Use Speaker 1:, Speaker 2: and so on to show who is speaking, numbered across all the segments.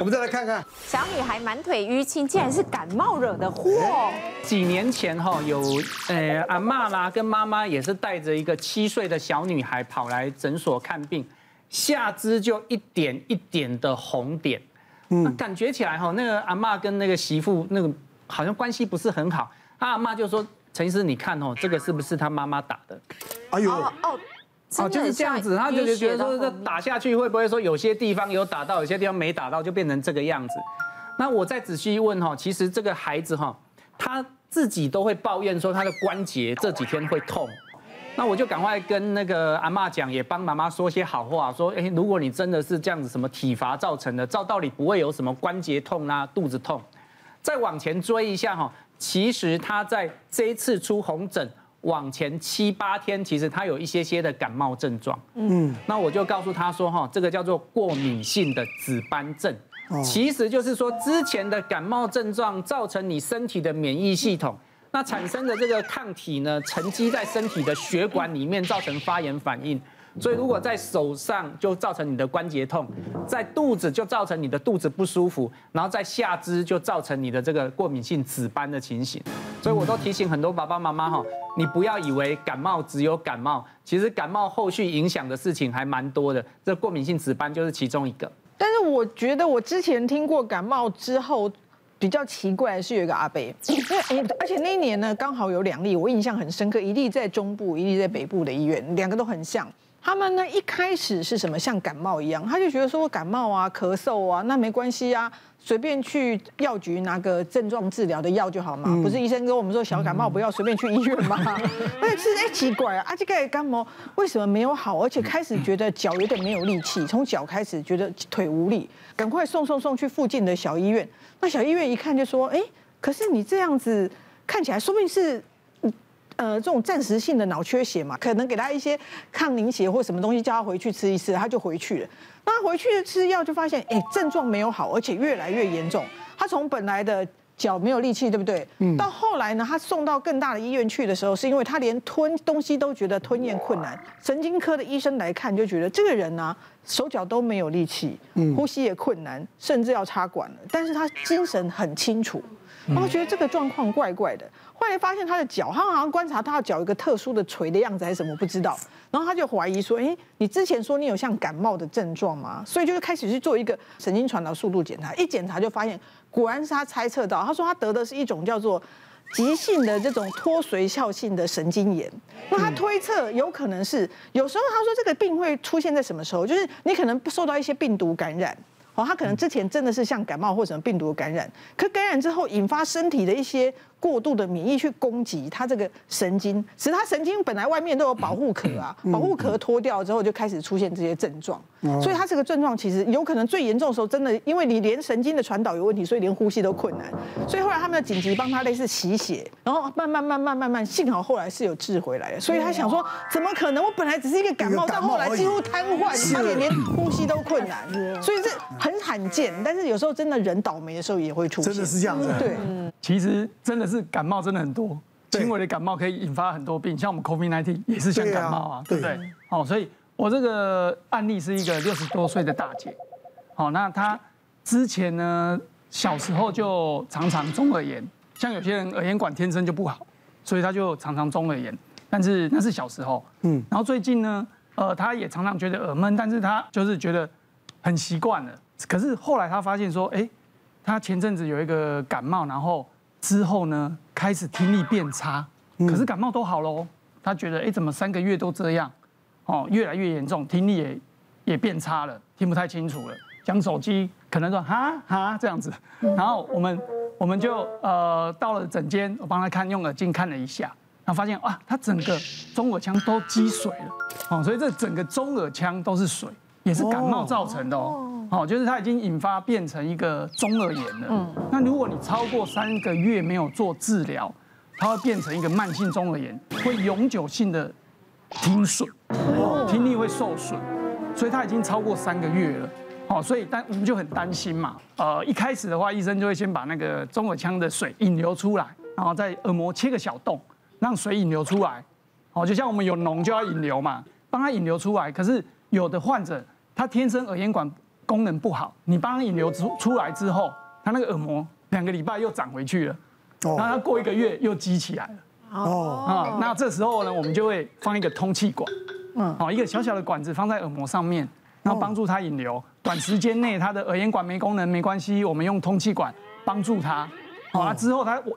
Speaker 1: 我们再来看看，
Speaker 2: 小女孩满腿淤青，竟然是感冒惹的祸。
Speaker 3: 几年前哈，有呃阿妈啦跟妈妈也是带着一个七岁的小女孩跑来诊所看病，下肢就一点一点的红点，嗯，感觉起来哈，那个阿妈跟那个媳妇那个好像关系不是很好。阿妈就说：“陈医师，你看哦，这个是不是他妈妈打的？”
Speaker 1: 哎呦。
Speaker 2: 哦哦
Speaker 3: 哦，就是这样子，他就是觉得说这打下去会不会说有些地方有打到，有些地方没打到，就变成这个样子。那我再仔细问哈，其实这个孩子哈，他自己都会抱怨说他的关节这几天会痛。那我就赶快跟那个阿妈讲，也帮妈妈说些好话，说哎，如果你真的是这样子，什么体罚造成的，照道理不会有什么关节痛啊、肚子痛。再往前追一下哈，其实他在这一次出红疹。往前七八天，其实他有一些些的感冒症状。嗯，那我就告诉他说，哈，这个叫做过敏性的紫斑症，其实就是说之前的感冒症状造成你身体的免疫系统，那产生的这个抗体呢，沉积在身体的血管里面，造成发炎反应。所以如果在手上就造成你的关节痛，在肚子就造成你的肚子不舒服，然后在下肢就造成你的这个过敏性紫斑的情形。所以我都提醒很多爸爸妈妈哈，你不要以为感冒只有感冒，其实感冒后续影响的事情还蛮多的。这过敏性紫斑就是其中一个。
Speaker 4: 但是我觉得我之前听过感冒之后比较奇怪的是有一个阿伯，而且那一年呢刚好有两例，我印象很深刻，一例在中部，一例在北部的医院，两个都很像。他们呢一开始是什么像感冒一样，他就觉得说感冒啊、咳嗽啊，那没关系啊。随便去药局拿个症状治疗的药就好嘛，不是医生跟我们说小感冒不要随便去医院吗？而且是哎奇怪啊，这个感冒为什么没有好？而且开始觉得脚有点没有力气，从脚开始觉得腿无力，赶快送送送去附近的小医院。那小医院一看就说，哎，可是你这样子看起来，说不定是。呃，这种暂时性的脑缺血嘛，可能给他一些抗凝血或什么东西，叫他回去吃一次，他就回去了。那他回去吃药就发现，哎，症状没有好，而且越来越严重。他从本来的脚没有力气，对不对？嗯。到后来呢，他送到更大的医院去的时候，是因为他连吞东西都觉得吞咽困难。神经科的医生来看，就觉得这个人呢、啊，手脚都没有力气，呼吸也困难，甚至要插管了。但是他精神很清楚。他们觉得这个状况怪怪的，后来发现他的脚，他好像观察他的脚有一个特殊的垂的样子还是什么，不知道。然后他就怀疑说：“哎，你之前说你有像感冒的症状吗？”所以就是开始去做一个神经传导速度检查，一检查就发现，果然是他猜测到。他说他得的是一种叫做急性的这种脱髓鞘性的神经炎。那他推测有可能是，有时候他说这个病会出现在什么时候？就是你可能受到一些病毒感染。哦，他可能之前真的是像感冒或什么病毒感染，可感染之后引发身体的一些过度的免疫去攻击他这个神经，使他神经本来外面都有保护壳啊，保护壳脱掉之后就开始出现这些症状，所以他这个症状其实有可能最严重的时候，真的因为你连神经的传导有问题，所以连呼吸都困难，所以后来他们要紧急帮他类似洗血，然后慢慢慢慢慢慢，幸好后来是有治回来的，所以他想说怎么可能？我本来只是一个感冒，到后来几乎瘫痪，他也连呼吸都困难，所以这。很罕见，但是有时候真的人倒霉的时候也会出现。
Speaker 1: 真的是这样子。
Speaker 4: 对，
Speaker 5: 其实真的是感冒真的很多，轻微的感冒可以引发很多病，像我们 COVID-19 也是像感冒啊，对不对？好，所以我这个案例是一个六十多岁的大姐，好，那她之前呢小时候就常常中耳炎，像有些人耳咽管天生就不好，所以她就常常中耳炎，但是那是小时候，嗯，然后最近呢，呃，她也常常觉得耳闷，但是她就是觉得很习惯了。可是后来她发现说，哎，他前阵子有一个感冒，然后之后呢开始听力变差，可是感冒都好喽，他觉得哎怎么三个月都这样，哦越来越严重，听力也也变差了，听不太清楚了，讲手机可能说哈哈这样子，然后我们我们就呃到了诊间，我帮他看用耳镜看了一下，然后发现哇他整个中耳腔都积水了，哦所以这整个中耳腔都是水，也是感冒造成的哦。好，就是它已经引发变成一个中耳炎了。嗯，那如果你超过三个月没有做治疗，它会变成一个慢性中耳炎，会永久性的听损，听力会受损。所以它已经超过三个月了。好，所以但我们就很担心嘛。呃，一开始的话，医生就会先把那个中耳腔的水引流出来，然后在耳膜切个小洞，让水引流出来。好，就像我们有脓就要引流嘛，帮他引流出来。可是有的患者他天生耳咽管功能不好，你帮他引流出出来之后，他那个耳膜两个礼拜又长回去了，然后他过一个月又积起来了。哦，啊，那这时候呢，我们就会放一个通气管，嗯，好，一个小小的管子放在耳膜上面，然后帮助他引流。短时间内他的耳咽管没功能没关系，我们用通气管帮助他。好了之后，他完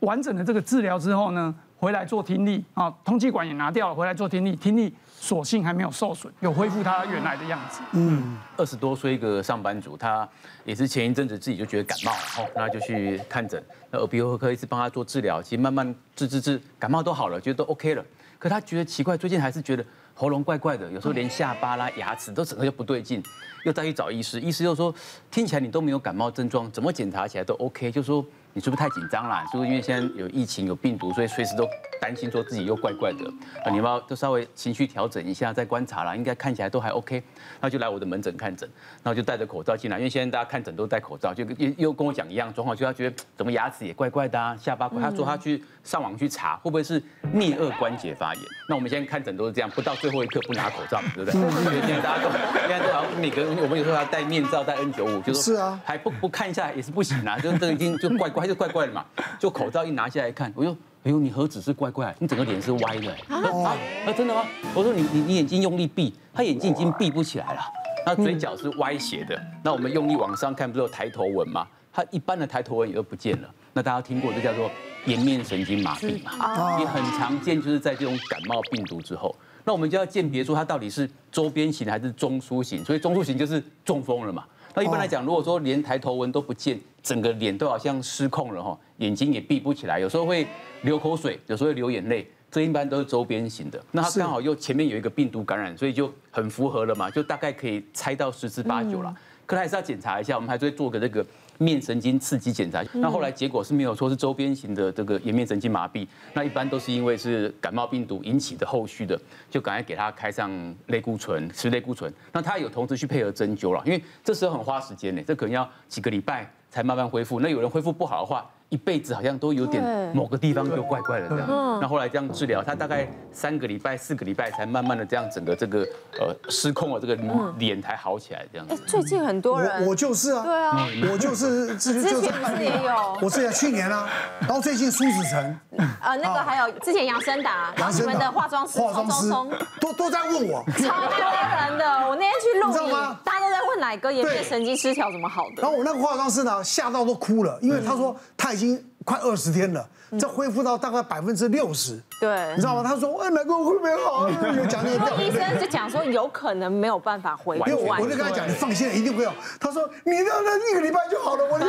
Speaker 5: 完整的这个治疗之后呢，回来做听力啊，通气管也拿掉了，回来做听力，听力索性还没有受损，有恢复他原来的样子。嗯，
Speaker 1: 二十多岁一个上班族，他也是前一阵子自己就觉得感冒了，哦，那就去看诊，那耳鼻喉科一直帮他做治疗，其实慢慢治治治，感冒都好了，觉得都 OK 了。可他觉得奇怪，最近还是觉得喉咙怪怪的，有时候连下巴啦、牙齿都整个就不对劲，又再去找医师，医师又说听起来你都没有感冒症状，怎么检查起来都 OK，就说。你是不是太紧张了？是不是因为现在有疫情有病毒，所以随时都担心说自己又怪怪的？啊你要不要都稍微情绪调整一下，再观察啦，应该看起来都还 OK。那就来我的门诊看诊，然后就戴着口罩进来，因为现在大家看诊都戴口罩，就又又跟我讲一样状况，就他觉得怎么牙齿也怪怪的啊，下巴怪。他说他去上网去查，会不会是颞顎关节发炎？那我们现在看诊都是这样，不到最后一刻不拿口罩，对不对？大家都现在都好像每个人，我们有时候要戴面罩，戴 N 九五，就是啊还不不看一下也是不行啊，就这已经就怪怪。就怪怪的嘛，就口罩一拿下来看，我说，哎呦，你何止是怪怪，你整个脸是歪的。啊，啊，真的吗？我说你你你眼睛用力闭，他眼睛已经闭不起来了，那嘴角是歪斜的。那我们用力往上看，不是有抬头纹吗？他一般的抬头纹也都不见了。那大家听过这叫做颜面神经麻痹嘛？也很常见，就是在这种感冒病毒之后，那我们就要鉴别出它到底是周边型还是中枢型。所以中枢型就是中风了嘛。那一般来讲，如果说连抬头纹都不见，整个脸都好像失控了哈，眼睛也闭不起来，有时候会流口水，有时候会流眼泪，这一般都是周边型的。那他刚好又前面有一个病毒感染，所以就很符合了嘛，就大概可以猜到十之八九了。可是还是要检查一下，我们还是会做个这个。面神经刺激检查，那后来结果是没有说是周边型的这个颜面神经麻痹，那一般都是因为是感冒病毒引起的后续的，就赶快给他开上类固醇，吃类固醇。那他有同时去配合针灸了，因为这时候很花时间呢，这可能要几个礼拜才慢慢恢复。那有人恢复不好的话。一辈子好像都有点某个地方就怪怪的这样，那后来这样治疗，他大概三个礼拜、四个礼拜才慢慢的这样整个这个呃失控了，这个脸才好起来这样子。
Speaker 2: 最近很多人，
Speaker 6: 我就是啊，
Speaker 2: 对啊，
Speaker 6: 我就是之前
Speaker 2: 不是也有，
Speaker 6: 我是去年啊，然后最近苏子成，
Speaker 2: 呃那个还有之前杨森达，然后你们的化妆师，化妆师。
Speaker 6: 都都在问我，
Speaker 2: 超多人的，我那天去录影，大家都在问乃哥颜面神经失调怎么好的，
Speaker 6: 然后我那个化妆师呢吓到都哭了，因为他说他。已经快二十天了，这恢复到大概百分之六十。对，你知道吗？他说：“哎，奶哥会不会好？”讲那
Speaker 2: 医生就讲说有可能没有办法恢复。
Speaker 6: 因为我就跟他讲：“你放心，一定会有。”他说：“你让他一个礼拜就好了。”我说：“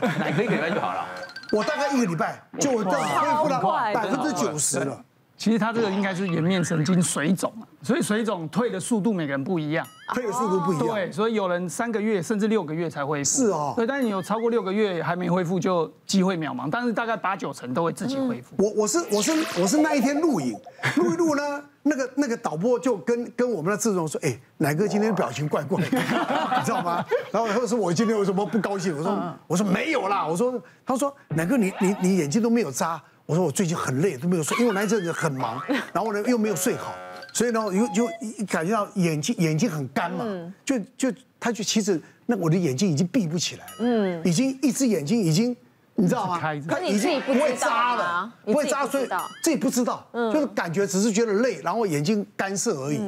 Speaker 1: 哪可以一个礼拜就好了？”
Speaker 6: 我大概一个礼拜就恢复到百分之九十了。
Speaker 5: 其实他这个应该是颜面神经水肿啊，所以水肿退的速度每个人不一样，
Speaker 6: 退的速度不一样。
Speaker 5: 对，所以有人三个月甚至六个月才恢复。
Speaker 6: 是哦。
Speaker 5: 对，但是你有超过六个月还没恢复，就机会渺茫。但是大概八九成都会自己恢复。
Speaker 6: 我我是我是我是那一天录影，录一录呢，那个那个导播就跟跟我们的制作人说，哎，奶哥今天表情怪怪的，你知道吗？然后他说我今天为什么不高兴？我说我说没有啦，我说他说奶哥你你你眼睛都没有眨。我说我最近很累，都没有睡，因为我那阵子很忙，然后呢又没有睡好，所以呢又就感觉到眼睛眼睛很干嘛，就就他就其实那我的眼睛已经闭不起来，嗯，已经一只眼睛已经你知道吗？
Speaker 2: 他已经不会扎了，
Speaker 6: 不会扎，所以自己不知道，就是感觉只是觉得累，然后眼睛干涩而已。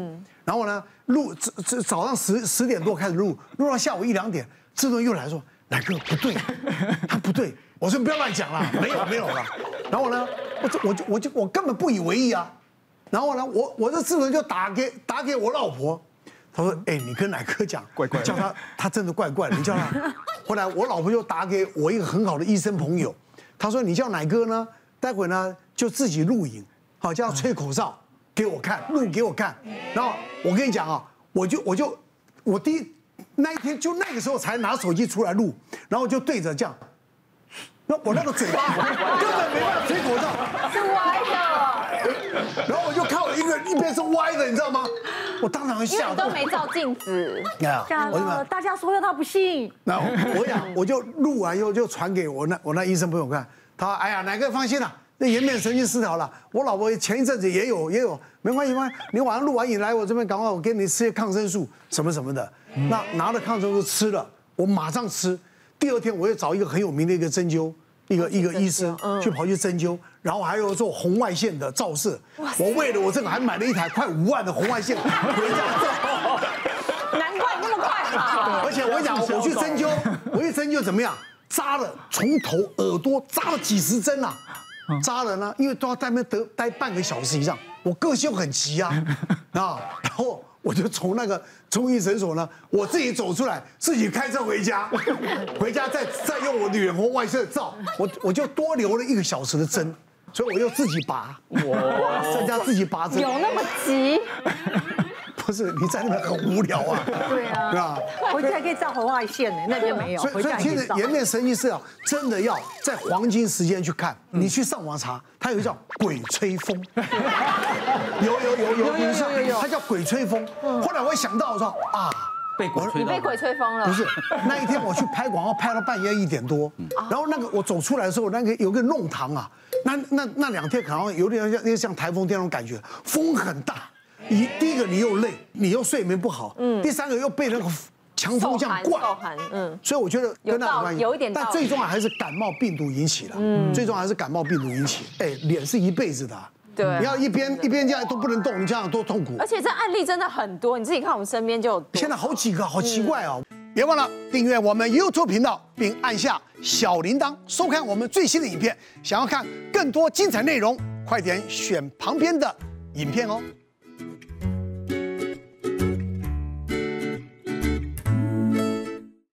Speaker 6: 然后呢录早早早上十十点多开始录，录到下午一两点，志伦又来说，乃哥不对，他不对。我说不要乱讲了，没有没有了。然后呢，我就我就我就我根本不以为意啊。然后呢，我我这智能就打给打给我老婆，他说：“哎，你跟奶哥讲，怪怪，叫他他真的怪怪的，你叫他。”后来我老婆就打给我一个很好的医生朋友，他说：“你叫奶哥呢，待会呢就自己录影，好叫他吹口哨给我看，录给我看。然后我跟你讲啊，我就我就我第一那一天就那个时候才拿手机出来录，然后就对着这样。”那我那个嘴巴 根本没办法吹口哨，
Speaker 2: 是歪的。
Speaker 6: 然后我就看我一个一边是歪的，你知道吗？我当场吓到。
Speaker 2: 都没照镜子。
Speaker 4: 我大家说要他不信。
Speaker 6: 然后我讲，我就录完以后就传给我那我那医生朋友看，他说：“哎呀，乃哥放心了，那颜面神经失调了。我老婆前一阵子也有也有，没关系，没关系。你晚上录完影来我这边，赶快我给你吃些抗生素什么什么的。那拿了抗生素吃了，我马上吃。第二天我又找一个很有名的一个针灸，一个一个医生去跑去针灸，然后还有做红外线的照射。我为了我这个还买了一台快五万的红外线回家。
Speaker 2: 难怪你那么快嘛！
Speaker 6: 而且我跟你讲，我去针灸，我一针灸怎么样？扎了从头耳朵扎了几十针啊！扎了呢，因为都要在那边得待半个小时以上。我个性很急啊，啊，然后。我就从那个中医诊所呢，我自己走出来，自己开车回家，回家再再用我的远红外线照，我我就多留了一个小时的针，所以我又自己拔，我在家自己拔针，
Speaker 2: 有那么急？
Speaker 6: 不是你在那边很无聊啊？
Speaker 7: 对啊，对吧？回家可以照红外线呢，那边没有。
Speaker 6: 所以所以其实颜面神经是要真的要在黄金时间去看，你去上网查，它有一个叫鬼吹风，有有有有有有有，它叫鬼吹风。后来我想到我说啊，
Speaker 1: 被鬼吹，
Speaker 2: 你被鬼吹风了？
Speaker 6: 不是，那一天我去拍广告，拍到半夜一点多，然后那个我走出来的时候，那个有个弄堂啊，那那那两天可能有点像像台风天那种感觉，风很大。你第一个你又累，你又睡眠不好，嗯，第三个又被那个强风这样灌，嗯，所以我觉得跟那有关系，
Speaker 2: 有一点，
Speaker 6: 但最重要还是感冒病毒引起的，嗯，最重要还是感冒病毒引起，哎，脸是一辈子的，
Speaker 2: 对，
Speaker 6: 你要一边一边这样都不能动，你这样多痛苦。
Speaker 2: 而且这案例真的很多，你自己看我们身边就有，
Speaker 6: 现在好几个，好奇怪哦。别忘了订阅我们 YouTube 频道，并按下小铃铛，收看我们最新的影片。想要看更多精彩内容，快点选旁边的影片哦。